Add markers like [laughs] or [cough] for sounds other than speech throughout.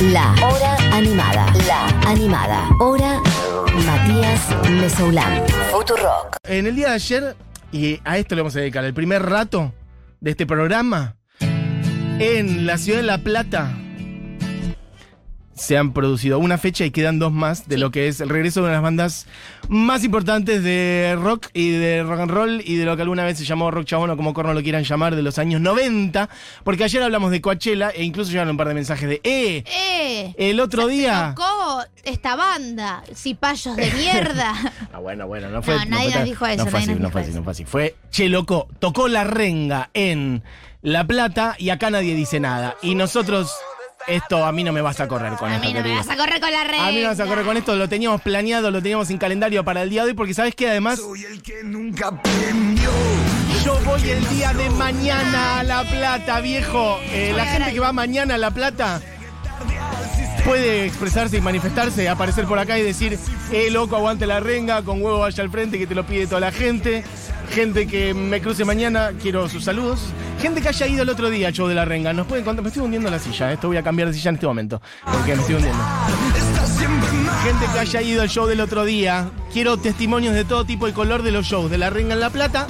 La Hora Animada. La Animada. Hora Matías Mesoulán. Futurock. En el día de ayer, y a esto le vamos a dedicar el primer rato de este programa, en la ciudad de La Plata se han producido una fecha y quedan dos más de lo que es el regreso de una de las bandas más importantes de rock y de rock and roll y de lo que alguna vez se llamó rock chabón o como corno lo quieran llamar de los años 90, porque ayer hablamos de Coachella e incluso llegaron un par de mensajes de ¡Eh! ¡Eh! El otro Se día... tocó esta banda, cipayos de mierda. [laughs] Ah, bueno, bueno, no fue. No, nadie fue nos dijo eso, No fue así, no fue así, no fue así. Fue, che, loco, tocó la renga en La Plata y acá nadie dice nada. Y nosotros, esto a mí no me vas a correr con A esto, mí no me vas a correr con la red. A mí no me vas a correr con esto, lo teníamos planeado, lo teníamos en calendario para el día de hoy, porque sabes que además Soy el que nunca aprendió. yo voy el día de mañana a La Plata, viejo. Eh, la gente que va mañana a La Plata puede expresarse y manifestarse, aparecer por acá y decir, eh, loco, aguante la renga, con huevo vaya al frente, que te lo pide toda la gente. Gente que me cruce mañana, quiero sus saludos. Gente que haya ido el otro día al show de la renga, nos pueden contar. Me estoy hundiendo la silla, esto voy a cambiar de silla en este momento, porque me estoy hundiendo. Gente que haya ido al show del otro día, quiero testimonios de todo tipo y color de los shows de la renga en La Plata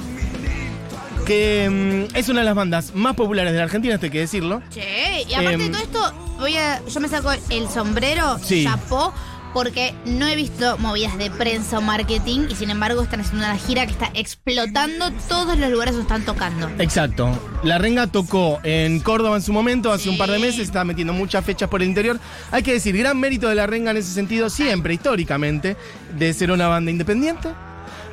que mm, es una de las bandas más populares de la Argentina, esto hay que decirlo. Che, y aparte Em, de todo esto, voy a, yo me saco el sombrero, Sí. chapó, porque no he visto movidas de prensa o marketing y sin embargo están haciendo una gira que está explotando todos los lugares donde están tocando. Exacto. La Renga tocó en Córdoba en su momento, hace un par de meses, está metiendo muchas fechas por el interior. Hay que decir, gran mérito de La Renga en ese sentido, siempre, históricamente, de ser una banda independiente.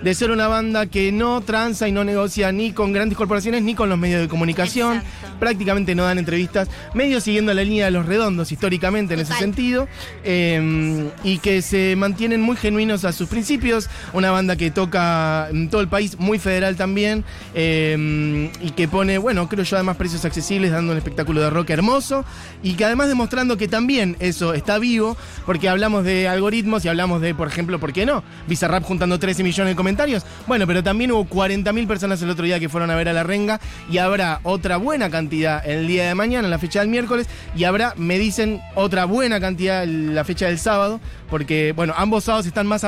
De ser una banda que no tranza y no negocia ni con grandes corporaciones ni con los medios de comunicación. Exacto. Prácticamente no dan entrevistas. Medio siguiendo la línea de los redondos históricamente en ese sentido. eh, y que se mantienen muy genuinos a sus principios. Una banda que toca en todo el país, muy federal también. eh, y que pone, bueno, creo yo además precios accesibles, dando un espectáculo de rock hermoso. Y que además demostrando que también eso está vivo. Porque hablamos de algoritmos y hablamos de, por ejemplo, ¿por qué no? Bizarrap juntando 13 millones de Bueno, pero también hubo 40.000 personas el otro día que fueron a ver a la renga. Y habrá otra buena cantidad el día de mañana, en la fecha del miércoles. Y habrá, me dicen, otra buena cantidad en la fecha del sábado. Porque, bueno, ambos sábados están más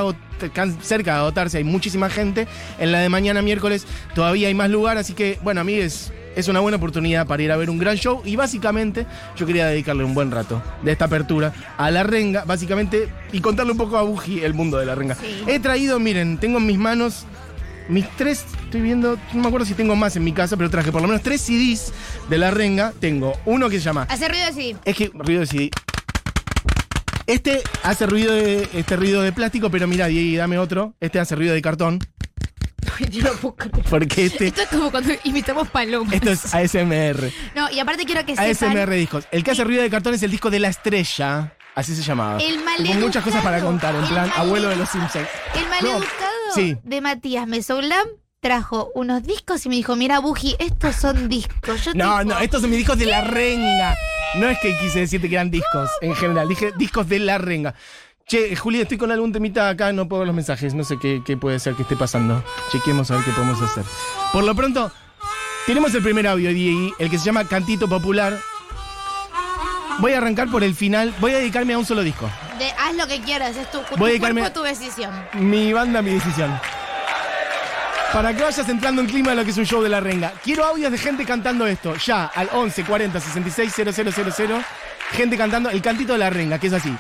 cerca de agotarse. Hay muchísima gente. En la de mañana, miércoles, todavía hay más lugar. Así que, bueno, a mí es, una buena oportunidad para ir a ver un gran show. Y básicamente, yo quería dedicarle un buen rato de esta apertura a la renga, básicamente, y contarle un poco a Buji el mundo de la renga. Sí. He traído, miren, tengo en mis manos mis tres, estoy viendo, no me acuerdo si tengo más en mi casa, pero traje por lo menos tres CDs de la renga. Tengo uno que se llama Hace ruido así. es que ruido de CD. Este hace ruido de, este ruido de plástico, pero mira, Diego, dame otro. Este hace ruido de cartón. [laughs] Yo no puedo creer. Porque este, Esto es como cuando imitamos palomas. esto es ASMR. No, y aparte quiero que sepan... ASMR discos. El que hace ruido de cartón es el disco de la estrella. Así se llamaba. El maleducado. muchas cosas para contar, en El plan, abuelo de los Simpsons. El maleducado sí. de Matías Mesoulam trajo unos discos y me dijo, mira, Buji, estos son discos. Yo No, tipo, no, estos son mis discos de la renga. No es que quise decirte que eran discos en general, dije discos de la renga. Che, Juli, estoy con algún temita acá, no puedo ver los mensajes, no sé qué, qué puede ser que esté pasando. Chequemos a ver qué podemos hacer. Por lo pronto, tenemos el primer audio, Diego, el que se llama Cantito Popular. Voy a arrancar por el final, voy a dedicarme a un solo disco. de- haz lo que quieras, es tu, tu Voy a dedicarme- cuerpo, tu decisión. Mi banda, mi decisión. Para que vayas entrando en clima de lo que es un show de la renga. Quiero audios de gente cantando esto. Ya, al 11 40 66 000. Gente cantando el cantito de la renga, que es así.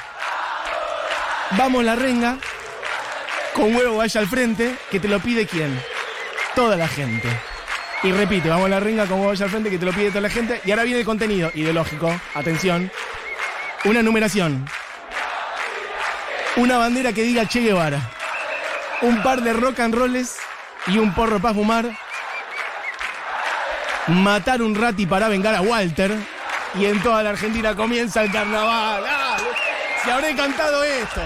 Vamos la renga. Con huevo vaya al frente. Que te lo pide quién? Toda la gente. Y repite, vamos la renga con huevo vaya al frente. Que te lo pide toda la gente. Y ahora viene el contenido ideológico. Atención. Una numeración. Una bandera que diga Che Guevara un par de rock and rolls y un porro para fumar, matar un rati para vengar a Walter, y en toda la Argentina comienza el carnaval. ¡Dale! Se habré cantado esto.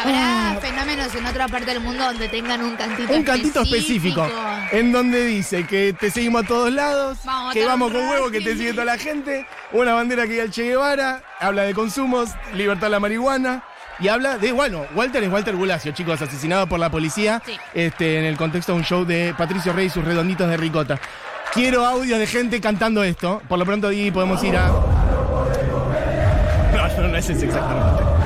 Habrá fenómenos en otra parte del mundo donde tengan un cantito Un cantito específico, en donde dice que te seguimos a todos lados, Vamos a que vamos con huevo, que te sigue toda la gente, una bandera que diga el Che Guevara, habla de consumos, libertad de la marihuana. Y habla de, bueno, Walter es Walter Bulacio, chicos, asesinado por la policía Sí. este, en el contexto de un show de Patricio Rey y sus redonditos de ricota. Quiero audios de gente cantando esto. Por lo pronto, Di, podemos ir a. No, no, no es ese exactamente.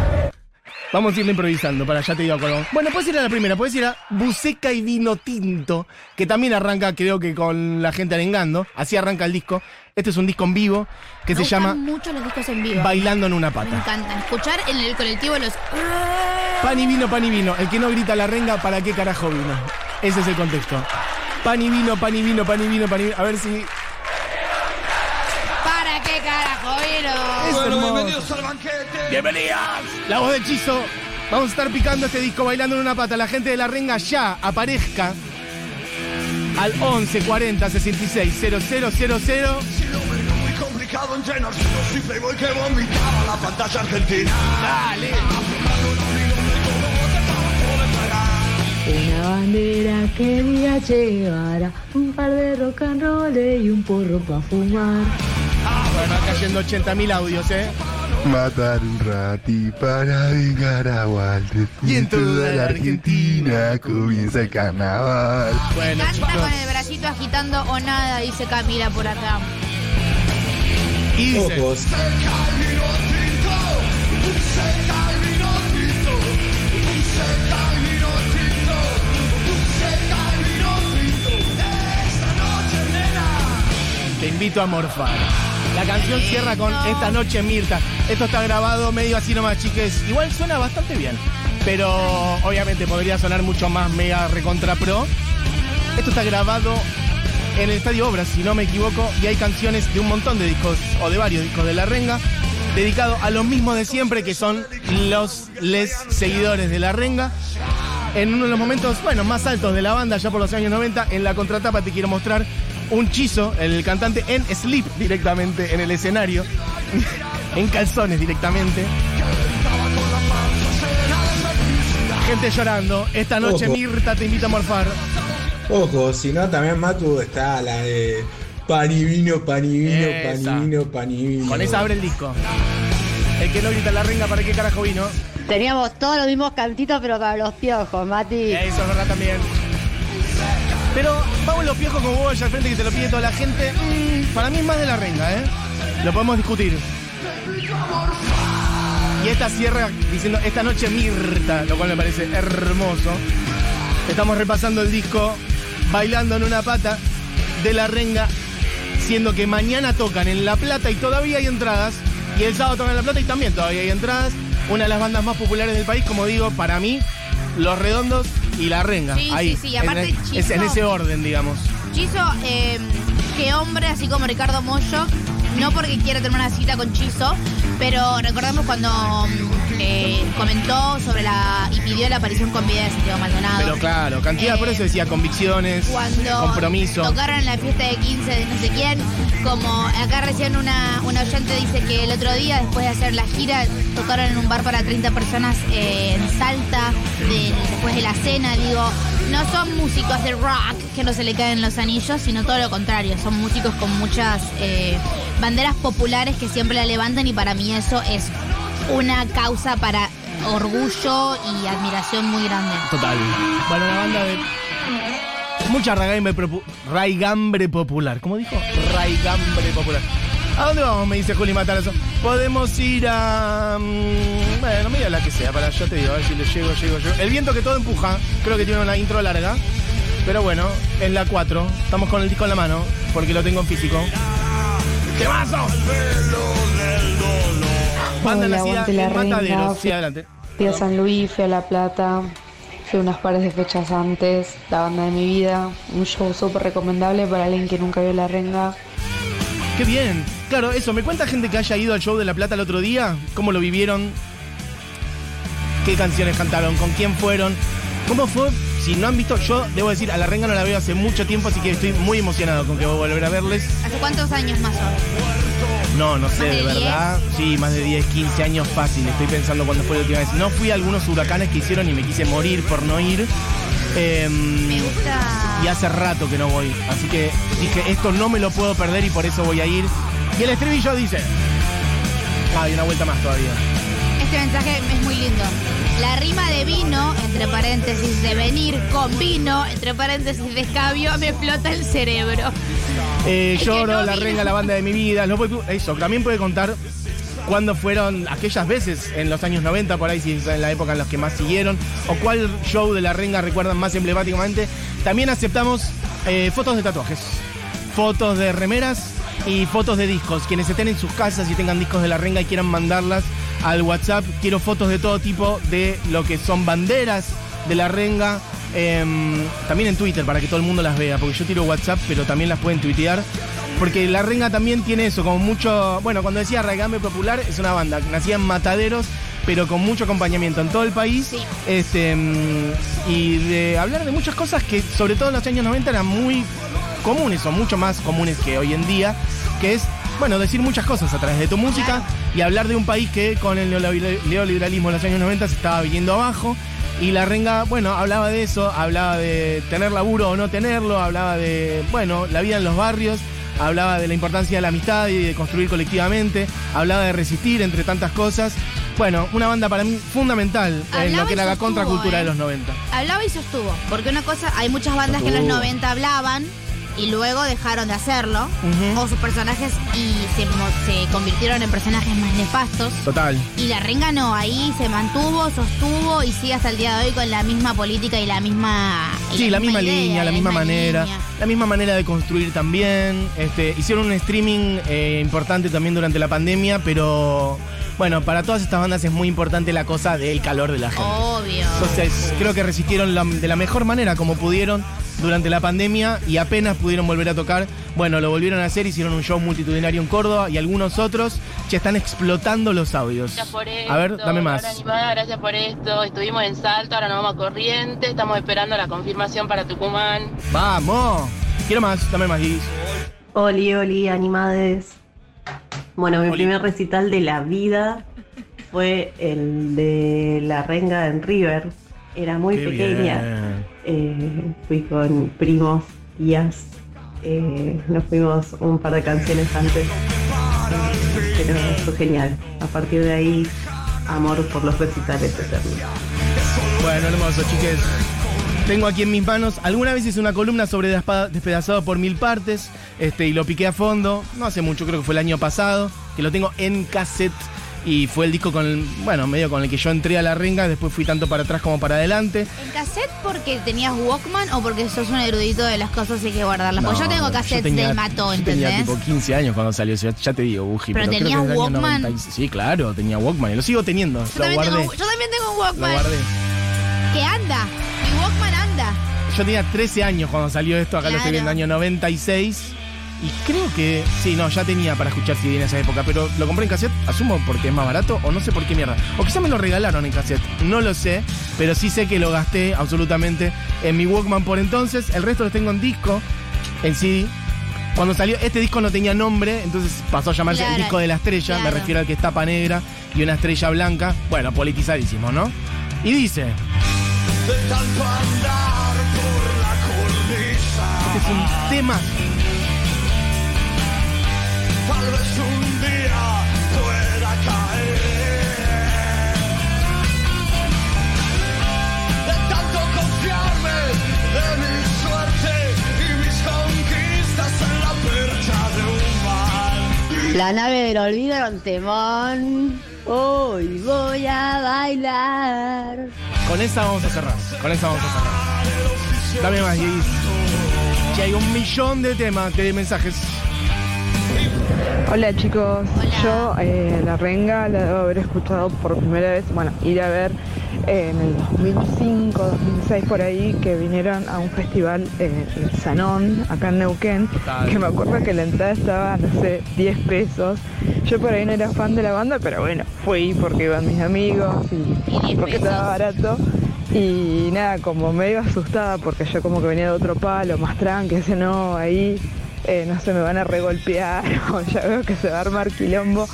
Vamos a irle improvisando, para ya te digo vamos. Bueno, puedes ir a la primera, puedes ir a Buceca y Vino Tinto, que también arranca, creo que con la gente arengando. Así arranca el disco. Este es un disco en vivo que Me se llama mucho los discos en vivo. Bailando en una Me pata. encantan. Escuchar en el colectivo los. Pan y vino, pan y vino. El que no grita la renga, ¿para qué carajo vino? Ese es el contexto. Pan y vino, pan y vino, pan y vino, pan y vino. A ver si. ¿Para qué carajo vino? Es Bueno, bienvenidos al banquete. ¡Bienvenidas! La voz de Chizo. Vamos a estar picando este disco bailando en una pata. La gente de la renga ya aparezca al 11 40 66 000. Si lo veo muy complicado entre nosotros y Playboy que vomitaba la pantalla argentina. Dale. Una bandera que diga Che Guevara, un par de rock and roll y un porro pa' fumar. Bueno, acá yendo 80.000 audios, ¿eh? Matar un rati para vengar a Walter. Y en toda la Argentina comienza el carnaval. Bueno, Canta chicos. con el bracito agitando o nada, dice Camila por acá. Y dice. Ojos. Te invito a morfar. La canción cierra con Esta noche Mirta. Esto está grabado medio así nomás, chiques. Igual suena bastante bien. Pero obviamente podría sonar mucho más mega recontra pro. Esto está grabado en el Estadio Obras, si no me equivoco, y hay canciones de un montón de discos, o de varios discos de La Renga, dedicado a los mismos de siempre, que son los les seguidores de La Renga. En uno de los momentos, bueno, más altos de la banda, ya por los años 90, en la contratapa te quiero mostrar un chizo, el cantante, en sleep directamente en el escenario, [laughs] en calzones directamente. Gente llorando. Esta noche Ojo. Mirta te invita a morfar. Ojo, si no, también Matu está la de pan y vino, pan y vino, pan Esa. y vino, pan y vino. Con esa abre el disco. El que no grita la renga, ¿para qué carajo vino? Teníamos todos los mismos cantitos, pero para los piojos, Mati. Eso es verdad también. Pero piojos como vos allá al frente que te lo pide toda la gente. Mm, para mí es más de la renga, ¿eh? Lo podemos discutir. Y esta cierra diciendo esta noche Mirta, lo cual me parece hermoso. Estamos repasando el disco Bailando en una pata de la renga, siendo que mañana tocan en La Plata y todavía hay entradas. Y el sábado tocan en La Plata y también todavía hay entradas. Una de las bandas más populares del país, como digo, para mí, Los Redondos y La Renga. Sí, Ahí, sí, sí, aparte en, es en ese orden, digamos. Chizo, eh, qué hombre, así como Ricardo Mollo, no porque quiera tener una cita con Chizo, pero recordamos cuando eh, comentó sobre la. y pidió la aparición con vida de Santiago Maldonado. Pero claro, cantidad, Eh, por eso decía convicciones, cuando compromiso. tocaron en la fiesta de 15 de no sé quién, como acá recién una, una oyente dice que el otro día, después de hacer la gira, tocaron en un bar para 30 personas eh, en Salta, de- después de la cena, digo, no son músicos de rock que no se le caen los anillos, sino todo lo contrario, son músicos con muchas eh, banderas populares que siempre la levantan y para mí eso es una causa para orgullo y admiración muy grande. Total. Bueno, una banda de. Mucha raigambre, raigambre popular. ¿Cómo dijo? Raigambre popular. ¿A dónde vamos? Me dice Juli Matarazo. Podemos ir a. mm, bueno, mira la que sea, para yo te digo, a ver si le llego, llego, llego. El viento que todo empuja. Creo que tiene una intro larga. Pero bueno, es la 4. Estamos con el disco en la mano, porque lo tengo en físico. ¡Qué mazo! La en Mataderos. renga. Sí, adelante. Fui a San Luis, fui a La Plata, fui unas pares de fechas antes, la banda de mi vida, un show súper recomendable para alguien que nunca vio la renga. Qué bien. Claro, eso. ¿Me cuenta gente que haya ido al show de La Plata el otro día? ¿Cómo lo vivieron? ¿Qué canciones cantaron? ¿Con quién fueron? ¿Cómo fue? Si no han visto, yo debo decir, a La Renga no la veo hace mucho tiempo, así que estoy muy emocionado con que voy a volver a verles. ¿Hace cuántos años más o menos? No, no sé, ¿Más de de verdad. Sí, más de 10, 15 años fácil. Estoy pensando cuándo fue la última vez. No fui a algunos huracanes que hicieron y me quise morir por no ir. Em, Me gusta. y hace rato que no voy. Así que dije, esto no me lo puedo perder y por eso voy a ir. Y el estribillo dice. Ah, hay una vuelta más todavía. Este mensaje es muy lindo. La rima de vino, entre paréntesis, de venir con vino, entre paréntesis, de escabio, me explota el cerebro. Eh, Es que lloro, no la renga, la banda de mi vida. Los voy- eso, también puede contar cuándo fueron aquellas veces en los años 90, por ahí si es en la época en los que más siguieron, o cuál show de la renga recuerdan más emblemáticamente. También aceptamos eh, fotos de tatuajes, fotos de remeras y fotos de discos. Quienes estén en sus casas y tengan discos de la renga y quieran mandarlas al WhatsApp, quiero fotos de todo tipo de lo que son banderas de la renga. em, también en Twitter para que todo el mundo las vea, porque yo tiro WhatsApp, pero también las pueden tuitear. Porque la renga también tiene eso, como mucho. Bueno, cuando decía Regambe Popular, es una banda nacía en mataderos, pero con mucho acompañamiento en todo el país. Sí. Este, mm, y de hablar de muchas cosas que, sobre todo en los años 90, eran muy comunes, o mucho más comunes que hoy en día, que es, bueno, decir muchas cosas a través de tu música y hablar de un país que con el neoliber- neoliberalismo en los años 90 se estaba viniendo abajo. Y la renga, bueno, hablaba de eso, hablaba de tener laburo o no tenerlo, hablaba de, bueno, la vida en los barrios, hablaba de la importancia de la amistad y de construir colectivamente, hablaba de resistir entre tantas cosas. Bueno, una banda para mí fundamental en lo que era la contracultura ¿eh? de los 90. Hablaba y sostuvo. Porque una cosa, hay muchas bandas que en los Sostuvo. 90 hablaban y luego dejaron de hacerlo. O sus personajes y se, se convirtieron en personajes más nefastos. Total. Y la renga no, ahí se mantuvo, sostuvo y sigue hasta el día de hoy con la misma política y la misma. y Sí, la misma idea, línea, la misma manera, línea. la misma manera de construir también. Este, hicieron un streaming eh, importante también durante la pandemia, pero bueno, para todas estas bandas es muy importante la cosa del calor de la gente. Obvio. Entonces, creo que resistieron la- de la mejor manera como pudieron durante la pandemia y apenas pudieron volver a tocar. Bueno, lo volvieron a hacer, hicieron un show multitudinario en Córdoba y algunos otros ya están explotando los audios. Gracias por esto. A ver, dame más. Animada, gracias por esto. Estuvimos en Salto, ahora nos vamos a Corriente. Estamos esperando la confirmación para Tucumán. ¡Vamos! Quiero más, dame más, Guis. Oli, oli, animades. Bueno, mi Oli. primer recital de la vida fue el de La Renga en River. Era muy Qué pequeña. Eh, fui con primos, tías. Eh, nos fuimos un par de canciones antes. Pero fue genial. A partir de ahí, amor por los recitales eternos. Bueno, hermoso, chiques. Tengo aquí en mis manos, alguna vez hice una columna sobre Despedazado por Mil Partes, este, y lo piqué a fondo, no hace mucho, creo que fue el año pasado, que lo tengo en cassette, y fue el disco con el, bueno, medio con el que yo entré a la renga, después fui tanto para atrás como para adelante. ¿En cassette porque tenías Walkman o porque sos un erudito de las cosas y hay que guardarlas? Porque yo No, tengo cassettes tenía- del matón, yo Tenía ¿entendés? tipo 15 años cuando salió, ya, ya te digo, Buji. ¿Pero que tenías Walkman? 96. Sí, claro, tenía Walkman, y lo sigo teniendo, Yo lo también, guardé, tengo, yo también tengo un lo Walkman. guardé. Que anda. Yo tenía 13 años cuando salió esto, acá lo estoy viendo, año 96. Y creo que, sí, no, ya tenía para escuchar CD en esa época, pero lo compré en cassette, asumo porque es más barato o no sé por qué mierda. O quizá me lo regalaron en cassette, no lo sé, pero sí sé que lo gasté absolutamente en mi Walkman por entonces. El resto lo tengo en disco, en CD. Cuando salió, este disco no tenía nombre, entonces pasó a llamarse Claro, el disco de la estrella, me refiero al que es tapa negra y una estrella blanca. Bueno, politizadísimo, ¿no? Y dice, De es un tema Tal vez un día pueda caer. De tanto confiarme de mi suerte y mis conquistas en la percha de un mal. La nave del olvido era un temón. Hoy voy a bailar. Con esa vamos a cerrar. Con esa vamos a cerrar. Dame más, Guis. Que hay un millón de temas, de mensajes. Hola chicos, Hola. yo eh, La Renga la debo haber escuchado por primera vez, bueno, ir a ver eh, en el 2005, 2006 por ahí, que vinieron a un festival eh, en Sanón, acá en Neuquén, Total. que me acuerdo que la entrada estaba, no sé, 10 pesos. Yo por ahí no era fan de la banda, pero bueno, fui porque iban mis amigos y, Y 10 porque estaba barato. Y nada, como medio asustada porque yo como que venía de otro palo, más tranqui, decía, no, ahí eh, no se me van a regolpear [laughs] o ya veo que se va a armar quilombo.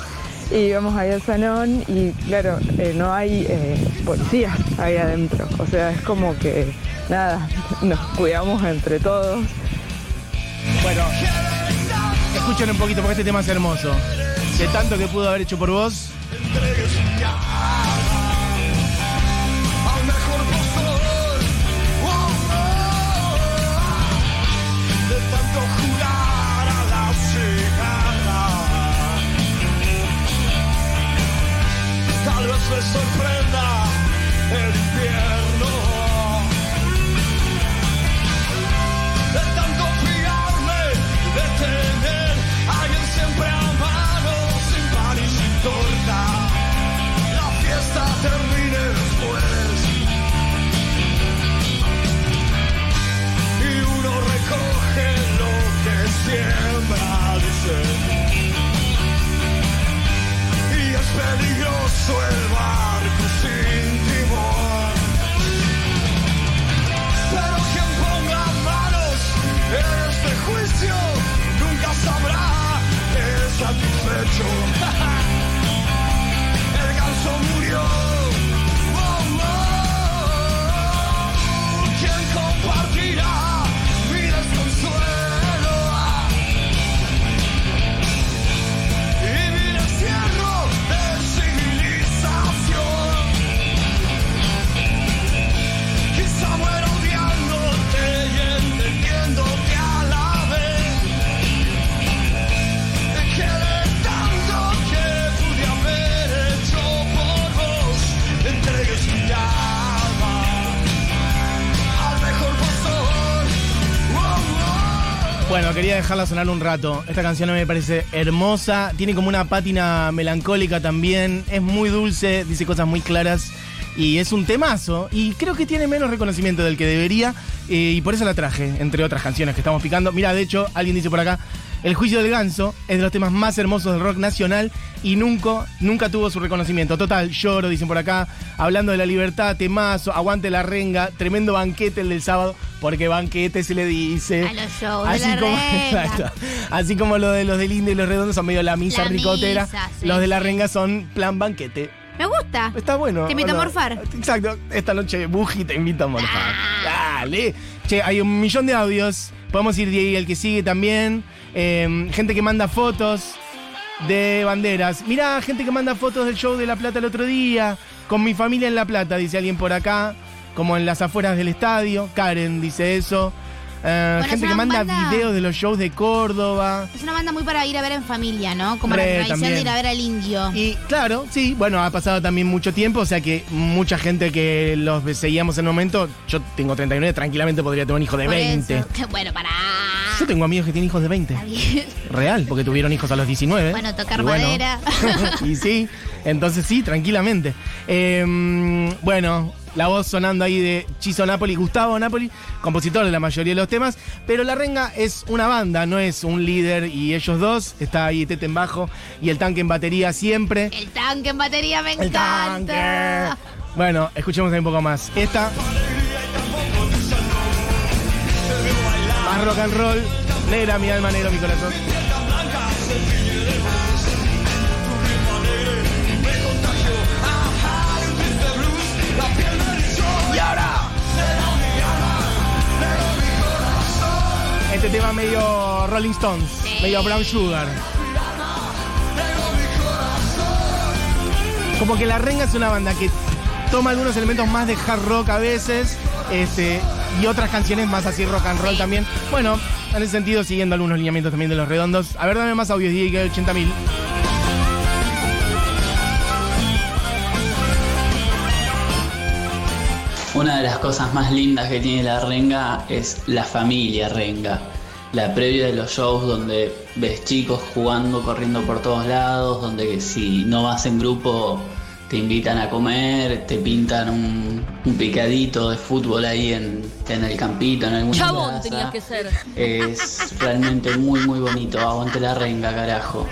Y vamos ahí al salón y claro, eh, no hay eh, policías ahí adentro. O sea, es como que nada, nos cuidamos entre todos. Bueno, escuchen un poquito porque este tema es hermoso. De tanto que pudo haber hecho por vos. Les sorprenda el invierno. Bueno, quería dejarla sonar un rato. Esta canción me parece hermosa. Tiene como una pátina melancólica también. Es muy dulce, dice cosas muy claras. Y es un temazo. Y creo que tiene menos reconocimiento del que debería. eh, y por eso la traje, entre otras canciones que estamos picando. Mira, de hecho, alguien dice por acá. El juicio del ganso es de los temas más hermosos del rock nacional y nunca, nunca tuvo su reconocimiento. Total, lloro, dicen por acá. Hablando de la libertad, temazo, aguante la renga, tremendo banquete el del sábado, porque banquete se le dice. A los shows de Así la como, renga. [laughs] exacto. Así como lo de los del y los redondos son medio la misa La ricotera. misa, sí, los de la renga son plan banquete. Me gusta. Está bueno. Te invito ¿o a morfar. Exacto. Esta noche Buji te invito a morfar. Dale. Che, hay un millón de audios. Podemos ir de ahí el que sigue también. Eh, gente que manda fotos de banderas. Mirá, gente que manda fotos del show de La Plata el otro día. Con mi familia en La Plata, dice alguien por acá. Como en las afueras del estadio. Karen dice eso. Eh, Bueno, es gente que manda banda- videos de los shows de Córdoba. Es una banda muy para ir a ver en familia, ¿no? Como la tradición también. de ir a ver al indio. Y claro, sí, bueno, ha pasado también mucho tiempo, o sea que mucha gente que los seguíamos en el momento, yo tengo 39, tranquilamente podría tener un hijo de Por 20. eso. [laughs] Bueno, pará. Yo tengo amigos que tienen hijos de 20. Está bien. Real, porque tuvieron hijos a los 19. Bueno, tocar Y bueno, madera. [laughs] y sí, entonces sí, tranquilamente. Eh, bueno, la voz sonando ahí de Chizo Napoli, Gustavo Napoli, compositor de la mayoría de los temas, pero La Renga es una banda, no es un líder y ellos dos, está ahí Tete en bajo y el tanque en batería siempre. El tanque en batería me El encanta. tanque. Bueno, escuchemos ahí un poco más. Esta. Más rock and roll. Negra, mi alma, negro, mi corazón. Y ahora. Este tema medio Rolling Stones, medio Brown Sugar. Como que La Renga es una banda que toma algunos elementos más de hard rock a veces, este, y otras canciones más así rock and roll también. Bueno, en ese sentido, siguiendo algunos lineamientos también de los redondos. A ver, dame más audios, DJ, que hay 80 mil. Una de las cosas más lindas que tiene la renga es la familia renga. La previa de los shows donde ves chicos jugando, corriendo por todos lados, donde si no vas en grupo te invitan a comer, te pintan un, un picadito de fútbol ahí en, en el campito, en alguna Chabón plaza. tenías que ser. Es realmente muy muy bonito. Aguante la renga, carajo.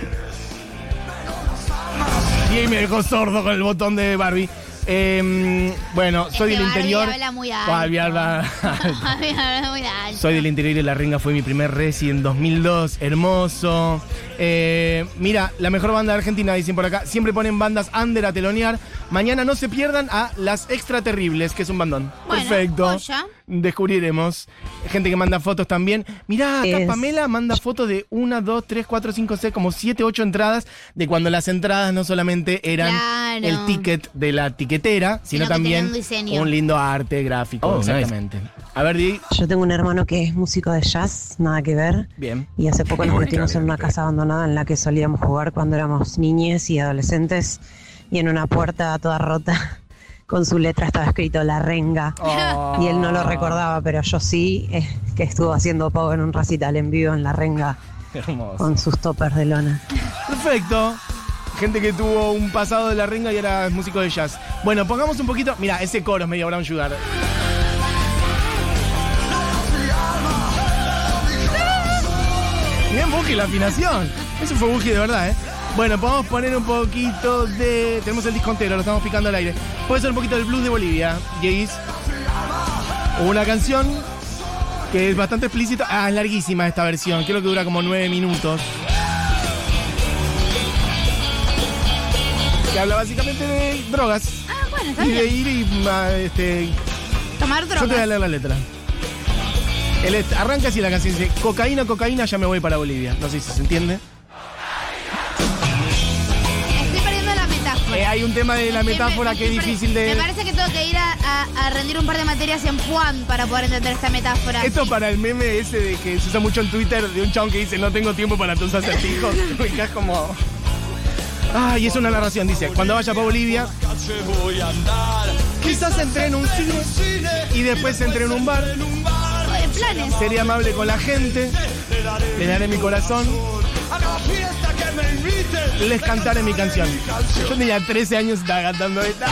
Y me dejó sordo con el botón de Barbie. Eh, bueno, soy Este del Barbie interior. habla muy alto. Barbie habla [laughs] Barbie habla muy alto. Soy del interior y La Renga fue mi primer resi en 2002. Hermoso. Eh, mira, la mejor banda de Argentina, dicen por acá. Siempre ponen bandas under a telonear. Mañana no se pierdan a Las Extra Terribles, que es un bandón. Bueno, Perfecto. joya. Descubriremos. Gente que manda fotos también. Mirá, acá Es- Pamela manda fotos de 1, 2, 3, 4, 5, 6, como 7, 8 entradas. De cuando las entradas no solamente eran Claro. el ticket de la tiquetera, sino, también un lindo arte gráfico. Oh, nice. exactamente. A ver, Di. Yo tengo un hermano que es músico de jazz, nada que ver. Bien. Y hace poco nos metimos en una casa abandonada en la que solíamos jugar cuando éramos niñes y adolescentes. y en una puerta toda rota con su letra estaba escrito La Renga. Oh. Y él no lo recordaba, pero yo sí, eh, que estuvo haciendo poco en un recital en vivo en La Renga Hermoso. con sus toppers de lona. Perfecto. Gente que tuvo un pasado de la ringa y era músico de jazz. Bueno, pongamos un poquito. Mira, ese coro es medio Brown Sugar. Bien, Buji, la afinación. Eso fue Buji de verdad, ¿eh? Bueno, podemos poner un poquito de. Tenemos el disco entero, lo estamos picando al aire. Puede ser un poquito del blues de Bolivia, Jace. Una canción que es bastante explícita. Ah, es larguísima esta versión. Creo que dura como nueve minutos. Que habla básicamente de drogas. Ah, bueno, está Y de bien. ir y ah, este, Tomar yo te voy a drogas. leer la letra. El est- arranca así la canción, dice, cocaína, cocaína, ya me voy para Bolivia. No sé si se entiende. Hay un tema de la metáfora me que es difícil de... Me parece que tengo que ir a, a- a rendir un par de materias en Juan para poder entender esta metáfora. Esto para el meme ese de que se usa mucho en Twitter de un chabón que dice no tengo tiempo para tus acertijos. [laughs] [laughs] Me es como... Ah, y es una narración, dice, cuando vaya para Bolivia, quizás entre en un cine y después entre en un bar, planes. seré amable con la gente, le daré mi corazón, Les cantaré mi canción. Yo tenía 13 años y estaba cantando esta.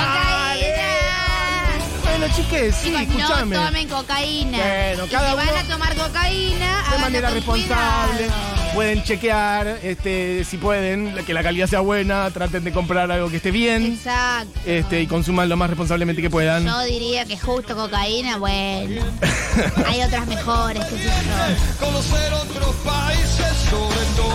Bueno, chiques, sí, escúchame. no tomen cocaína. Bueno, Y cada si van uno- a tomar cocaína, de manera responsable. cuidado. Pueden chequear, este, si pueden, que la calidad sea buena, traten de comprar algo que esté bien, Exacto. este, y consuman lo más responsablemente que puedan. Yo diría que justo cocaína, bueno. [laughs] Hay otras mejores, qué sé yo. Conocer otros países, sobre todo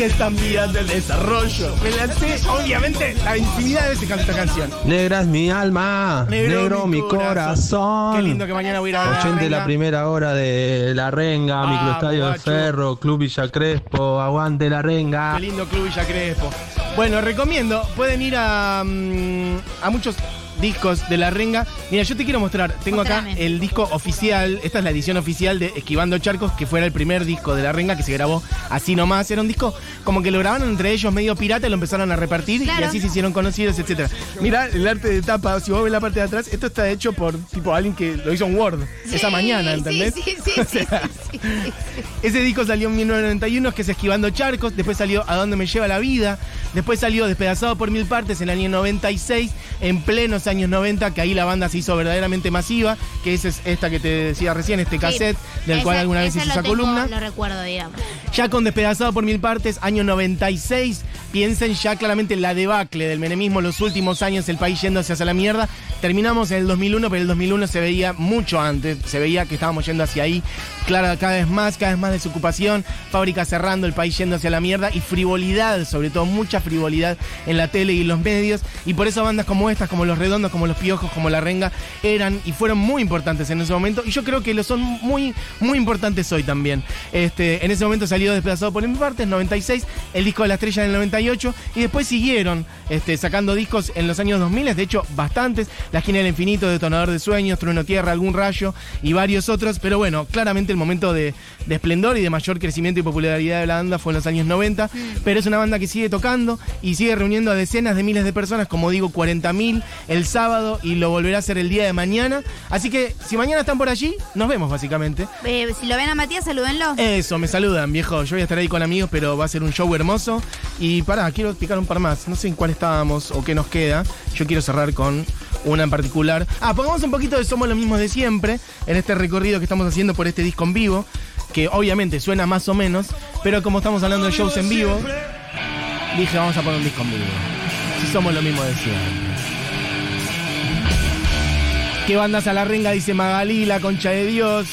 Que están vías del desarrollo. Me lancé, obviamente, la infinidad de veces canto esta canción. Negra es mi alma, Negro negro, mi corazón. Qué lindo que mañana voy a ir a la Oyente de Renga. la primera hora de La Renga, Ah, Microestadio de. Ferro, Club Villa Crespo, Aguante La Renga. Qué lindo Club Villa Crespo. Bueno, recomiendo, pueden ir a, mm, a muchos discos de La Renga. Mira, yo te quiero mostrar, tengo acá el disco oficial, esta es la edición oficial de Esquivando Charcos, que fuera el primer disco de La Renga que se grabó así nomás. Era un disco como que lo grabaron entre ellos medio pirata y lo empezaron a repartir y así se hicieron conocidos, etcétera. Mira el arte de tapa, si vos ves la parte de atrás, esto está hecho por tipo alguien que lo hizo en Word esa mañana, ¿entendés? Sí, sí, [laughs] sí, O sí, sea, sí, sí, sí. ese disco salió en 1991, que es Esquivando Charcos. Después salió A dónde me lleva la vida. Después salió Despedazado por mil partes en el año 96. En plenos años 90, que ahí la banda se hizo verdaderamente masiva. Que esa es esta que te decía recién, este cassette, del Ese- cual alguna vez hice esa tengo, columna. Lo recuerdo, digamos. Ya con Despedazado por mil partes, año 96, piensen ya claramente en la debacle del menemismo, los últimos años, el país yéndose hacia la mierda. Terminamos en el 2001, pero el 2001 se veía mucho antes, se veía que estábamos yendo hacia ahí. Claro, cada vez más, cada vez más desocupación, fábricas cerrando, el país yendo hacia la mierda y frivolidad, sobre todo mucha frivolidad en la tele y en los medios. Y por eso bandas como estas, como Los Redondos, como Los Piojos, como La Renga, eran y fueron muy importantes en ese momento. Y yo creo que lo son muy, muy importantes hoy también. Este, en ese momento salió Despedazado por mi parte, en 96, el disco de la estrella en el 98, y después siguieron este, sacando discos en los años 2000, de hecho, bastantes. La esquina del infinito, Detonador de Sueños, Trueno Tierra, Algún Rayo y varios otros. Pero bueno, claramente el momento de, de esplendor y de mayor crecimiento y popularidad de la banda fue en los años 90. Pero es una banda que sigue tocando y sigue reuniendo a decenas de miles de personas, como digo, 40.000 el sábado y lo volverá a hacer el día de mañana. Así que si mañana están por allí, nos vemos básicamente. Eh, si lo ven a Matías, salúdenlo. Eso, me saludan, viejo. Yo voy a estar ahí con amigos, pero va a ser un show hermoso. Y pará, quiero picar un par más. No sé en cuál estábamos o qué nos queda. Yo quiero cerrar con una en particular. Ah, pongamos un poquito de Somos los mismos de siempre en este recorrido que estamos haciendo por este disco en vivo. Que obviamente suena más o menos, pero como estamos hablando de shows en vivo, dije vamos a poner un disco en vivo. Si somos lo mismo de siempre. ¿Qué bandas a la renga? Dice Magalí, la concha de Dios.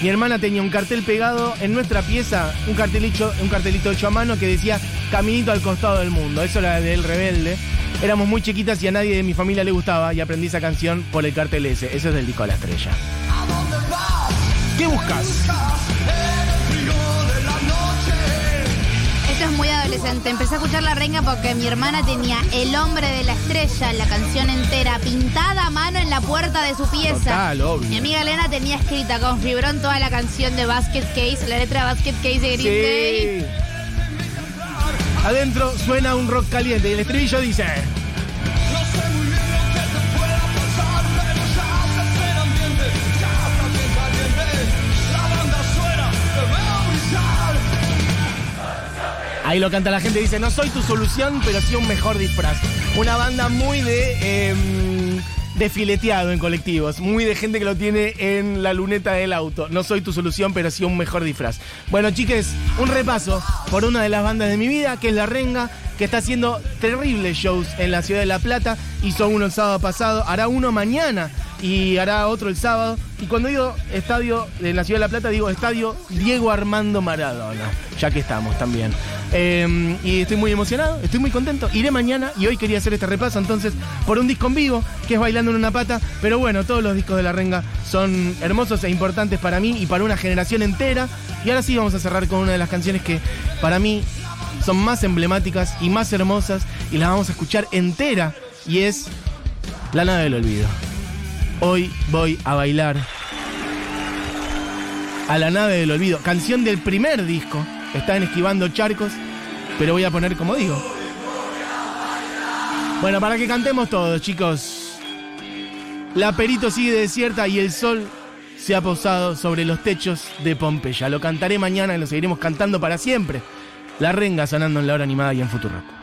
Mi hermana tenía un cartel pegado en nuestra pieza, un cartelito, un cartelito hecho a mano que decía Caminito al costado del mundo. Eso era del rebelde. Éramos muy chiquitas y a nadie de mi familia le gustaba y aprendí esa canción por el cartel ese. Eso es del disco a la estrella. ¿Qué buscas? Muy adolescente. Empecé a escuchar La Renga porque mi hermana tenía El Hombre de la Estrella, la canción entera, pintada a mano en la puerta de su pieza. Total, obvio. Mi amiga Elena tenía escrita con fibrón toda la canción de Basket Case, la letra de Basket Case de Green Day. Adentro suena un rock caliente y el estribillo dice. Ahí lo canta la gente, dice, no soy tu solución, pero sí un mejor disfraz. Una banda muy de... em, de fileteado en colectivos, muy de gente que lo tiene en la luneta del auto. No soy tu solución, pero sí un mejor disfraz. Bueno, chiques, un repaso por una de las bandas de mi vida, que es La Renga, que está haciendo terribles shows en la ciudad de La Plata. Hizo uno el sábado pasado, hará uno mañana y hará otro el sábado. Y cuando digo estadio de la ciudad de La Plata, digo estadio Diego Armando Maradona, ya que estamos también. Eh, y estoy muy emocionado, estoy muy contento. Iré mañana y hoy quería hacer este repaso entonces por un disco en vivo, que es Bailando en una pata. Pero bueno, todos los discos de La Renga son hermosos e importantes para mí y para una generación entera. Y ahora sí vamos a cerrar con una de las canciones que para mí son más emblemáticas y más hermosas y las vamos a escuchar entera y es La nave del olvido. Hoy voy a bailar a la nave del olvido. Canción del primer disco. Están esquivando charcos, pero voy a poner como digo. Bueno, para que cantemos todos, chicos. La Perito sigue desierta y el sol se ha posado sobre los techos de Pompeya. Lo cantaré mañana y lo seguiremos cantando para siempre. La renga sonando en la hora animada y en Futuro.